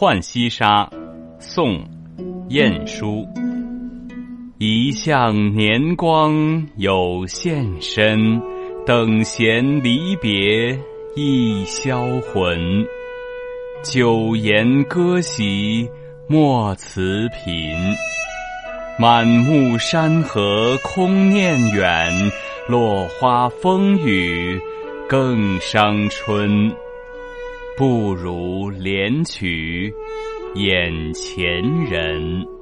浣溪沙，宋·晏殊。一向年光有限身，等闲离别易销魂。酒言歌席莫辞频，满目山河空念远，落花风雨更伤春。不如怜取眼前人。